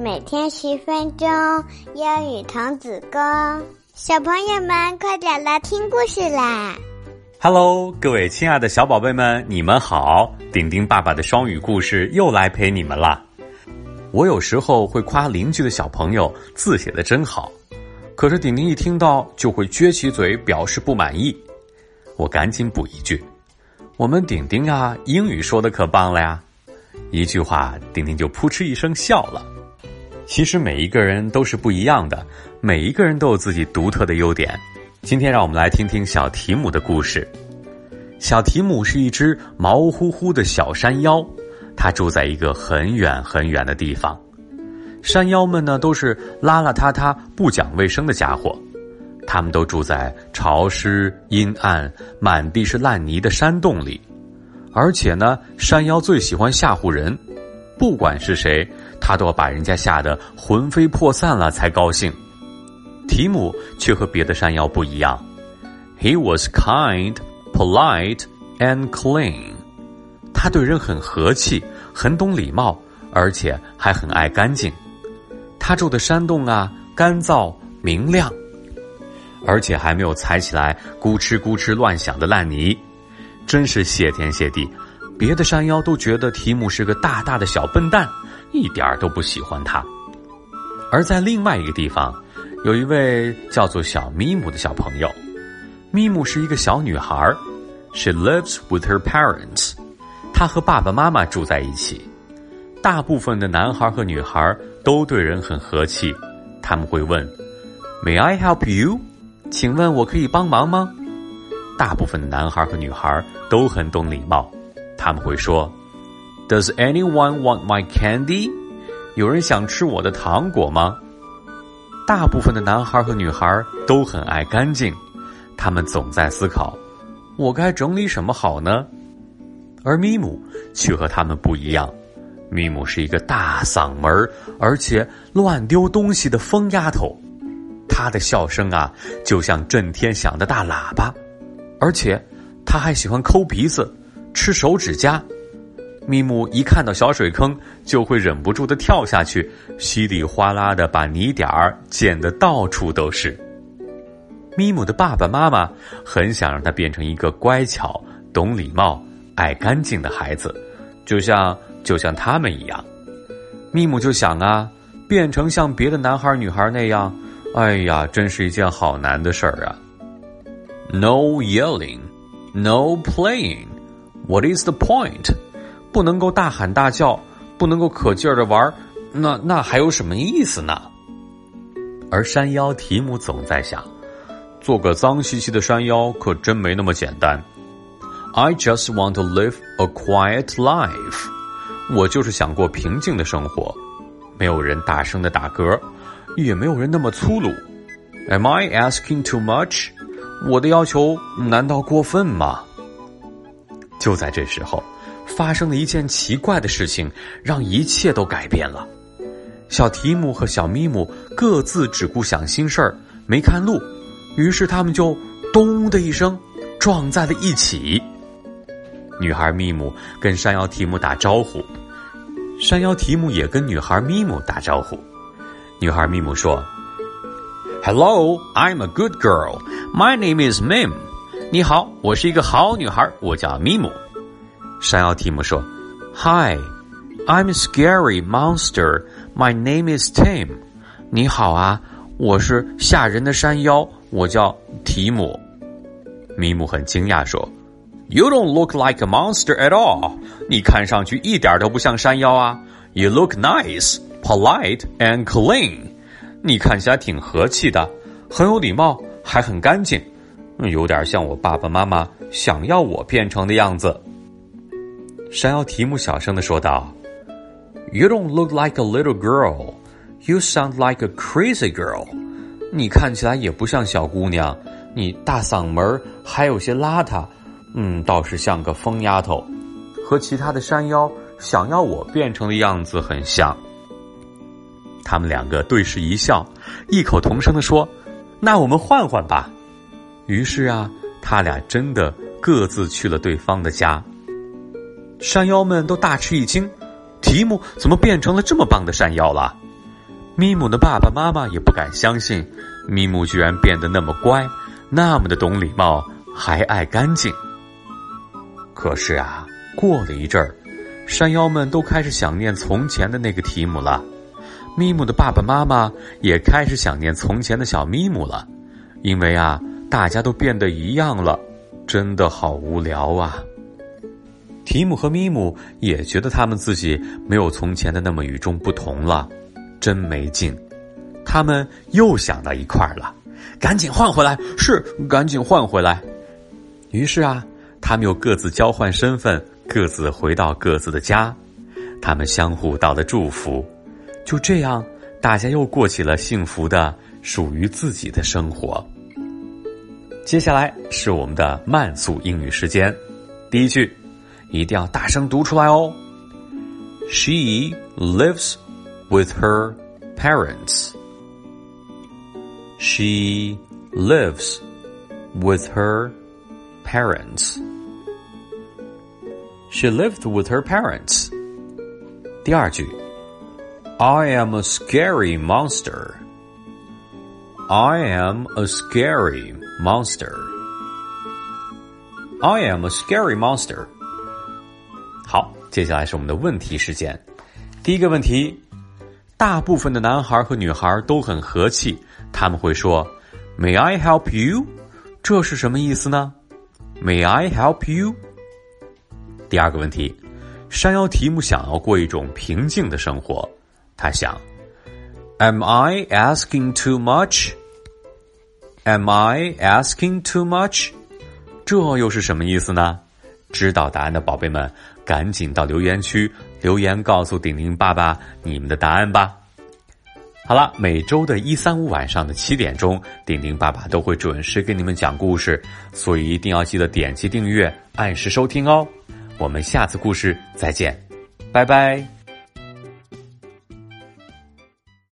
每天十分钟英语童子功，小朋友们快点来听故事啦！Hello，各位亲爱的小宝贝们，你们好！丁丁爸爸的双语故事又来陪你们啦。我有时候会夸邻居的小朋友字写的真好，可是丁丁一听到就会撅起嘴表示不满意。我赶紧补一句：“我们丁丁啊，英语说的可棒了呀！”一句话，丁丁就扑哧一声笑了。其实每一个人都是不一样的，每一个人都有自己独特的优点。今天让我们来听听小提姆的故事。小提姆是一只毛乎乎的小山妖，它住在一个很远很远的地方。山妖们呢，都是邋邋遢遢、不讲卫生的家伙，他们都住在潮湿、阴暗、满地是烂泥的山洞里。而且呢，山妖最喜欢吓唬人，不管是谁，他都要把人家吓得魂飞魄散了才高兴。提姆却和别的山妖不一样，He was kind, polite, and clean。他对人很和气，很懂礼貌，而且还很爱干净。他住的山洞啊，干燥明亮，而且还没有踩起来咕哧咕哧乱响的烂泥。真是谢天谢地，别的山妖都觉得提姆是个大大的小笨蛋，一点都不喜欢他。而在另外一个地方，有一位叫做小咪姆的小朋友。咪姆是一个小女孩，She lives with her parents。她和爸爸妈妈住在一起。大部分的男孩和女孩都对人很和气，他们会问：“May I help you？” 请问我可以帮忙吗？大部分的男孩和女孩都很懂礼貌，他们会说：“Does anyone want my candy？” 有人想吃我的糖果吗？大部分的男孩和女孩都很爱干净，他们总在思考：“我该整理什么好呢？”而咪姆却和他们不一样，咪姆是一个大嗓门而且乱丢东西的疯丫头，她的笑声啊，就像震天响的大喇叭。而且，她还喜欢抠鼻子、吃手指甲。咪姆一看到小水坑，就会忍不住的跳下去，稀里哗啦的把泥点儿溅得到处都是。咪姆的爸爸妈妈很想让他变成一个乖巧、懂礼貌、爱干净的孩子，就像就像他们一样。咪姆就想啊，变成像别的男孩女孩那样，哎呀，真是一件好难的事儿啊。No yelling, no playing. What is the point? 不能够大喊大叫，不能够可劲儿的玩，那那还有什么意思呢？而山妖提姆总在想，做个脏兮兮的山妖可真没那么简单。I just want to live a quiet life. 我就是想过平静的生活，没有人大声的打嗝，也没有人那么粗鲁。Am I asking too much? 我的要求难道过分吗？就在这时候，发生了一件奇怪的事情，让一切都改变了。小提姆和小咪姆各自只顾想心事儿，没看路，于是他们就“咚”的一声撞在了一起。女孩咪姆跟山妖提姆打招呼，山妖提姆也跟女孩咪姆打招呼。女孩咪姆说。Hello, I'm a good girl. My name is Mim. 你好，我是一个好女孩，我叫咪姆。山妖提姆说：“Hi, I'm scary monster. My name is Tim. 你好啊，我是吓人的山妖，我叫提姆。”米姆很惊讶说：“You don't look like a monster at all. 你看上去一点都不像山妖啊。You look nice, polite, and clean.” 你看起来挺和气的，很有礼貌，还很干净，有点像我爸爸妈妈想要我变成的样子。山妖提姆小声的说道：“You don't look like a little girl. You sound like a crazy girl. 你看起来也不像小姑娘，你大嗓门还有些邋遢，嗯，倒是像个疯丫头，和其他的山妖想要我变成的样子很像。”他们两个对视一笑，异口同声的说：“那我们换换吧。”于是啊，他俩真的各自去了对方的家。山妖们都大吃一惊：“提姆怎么变成了这么棒的山妖了？”咪姆的爸爸妈妈也不敢相信，咪姆居然变得那么乖，那么的懂礼貌，还爱干净。可是啊，过了一阵儿，山妖们都开始想念从前的那个提姆了，咪姆的爸爸妈妈也开始想念从前的小咪姆了，因为啊，大家都变得一样了，真的好无聊啊。提姆和咪姆也觉得他们自己没有从前的那么与众不同了，真没劲。他们又想到一块儿了，赶紧换回来，是赶紧换回来。于是啊，他们又各自交换身份，各自回到各自的家。他们相互道了祝福，就这样，大家又过起了幸福的属于自己的生活。接下来是我们的慢速英语时间，第一句。一定要大声读出来哦。She lives with her parents. She lives with her parents. She lived with her parents. 第二句，I am a scary monster. I am a scary monster. I am a scary monster. 好，接下来是我们的问题时间。第一个问题，大部分的男孩和女孩都很和气，他们会说 “May I help you？” 这是什么意思呢？“May I help you？” 第二个问题，山腰提姆想要过一种平静的生活，他想：“Am I asking too much？”“Am I asking too much？” 这又是什么意思呢？知道答案的宝贝们。赶紧到留言区留言，告诉顶顶爸爸你们的答案吧。好了，每周的一三五晚上的七点钟，顶顶爸爸都会准时给你们讲故事，所以一定要记得点击订阅，按时收听哦。我们下次故事再见，拜拜。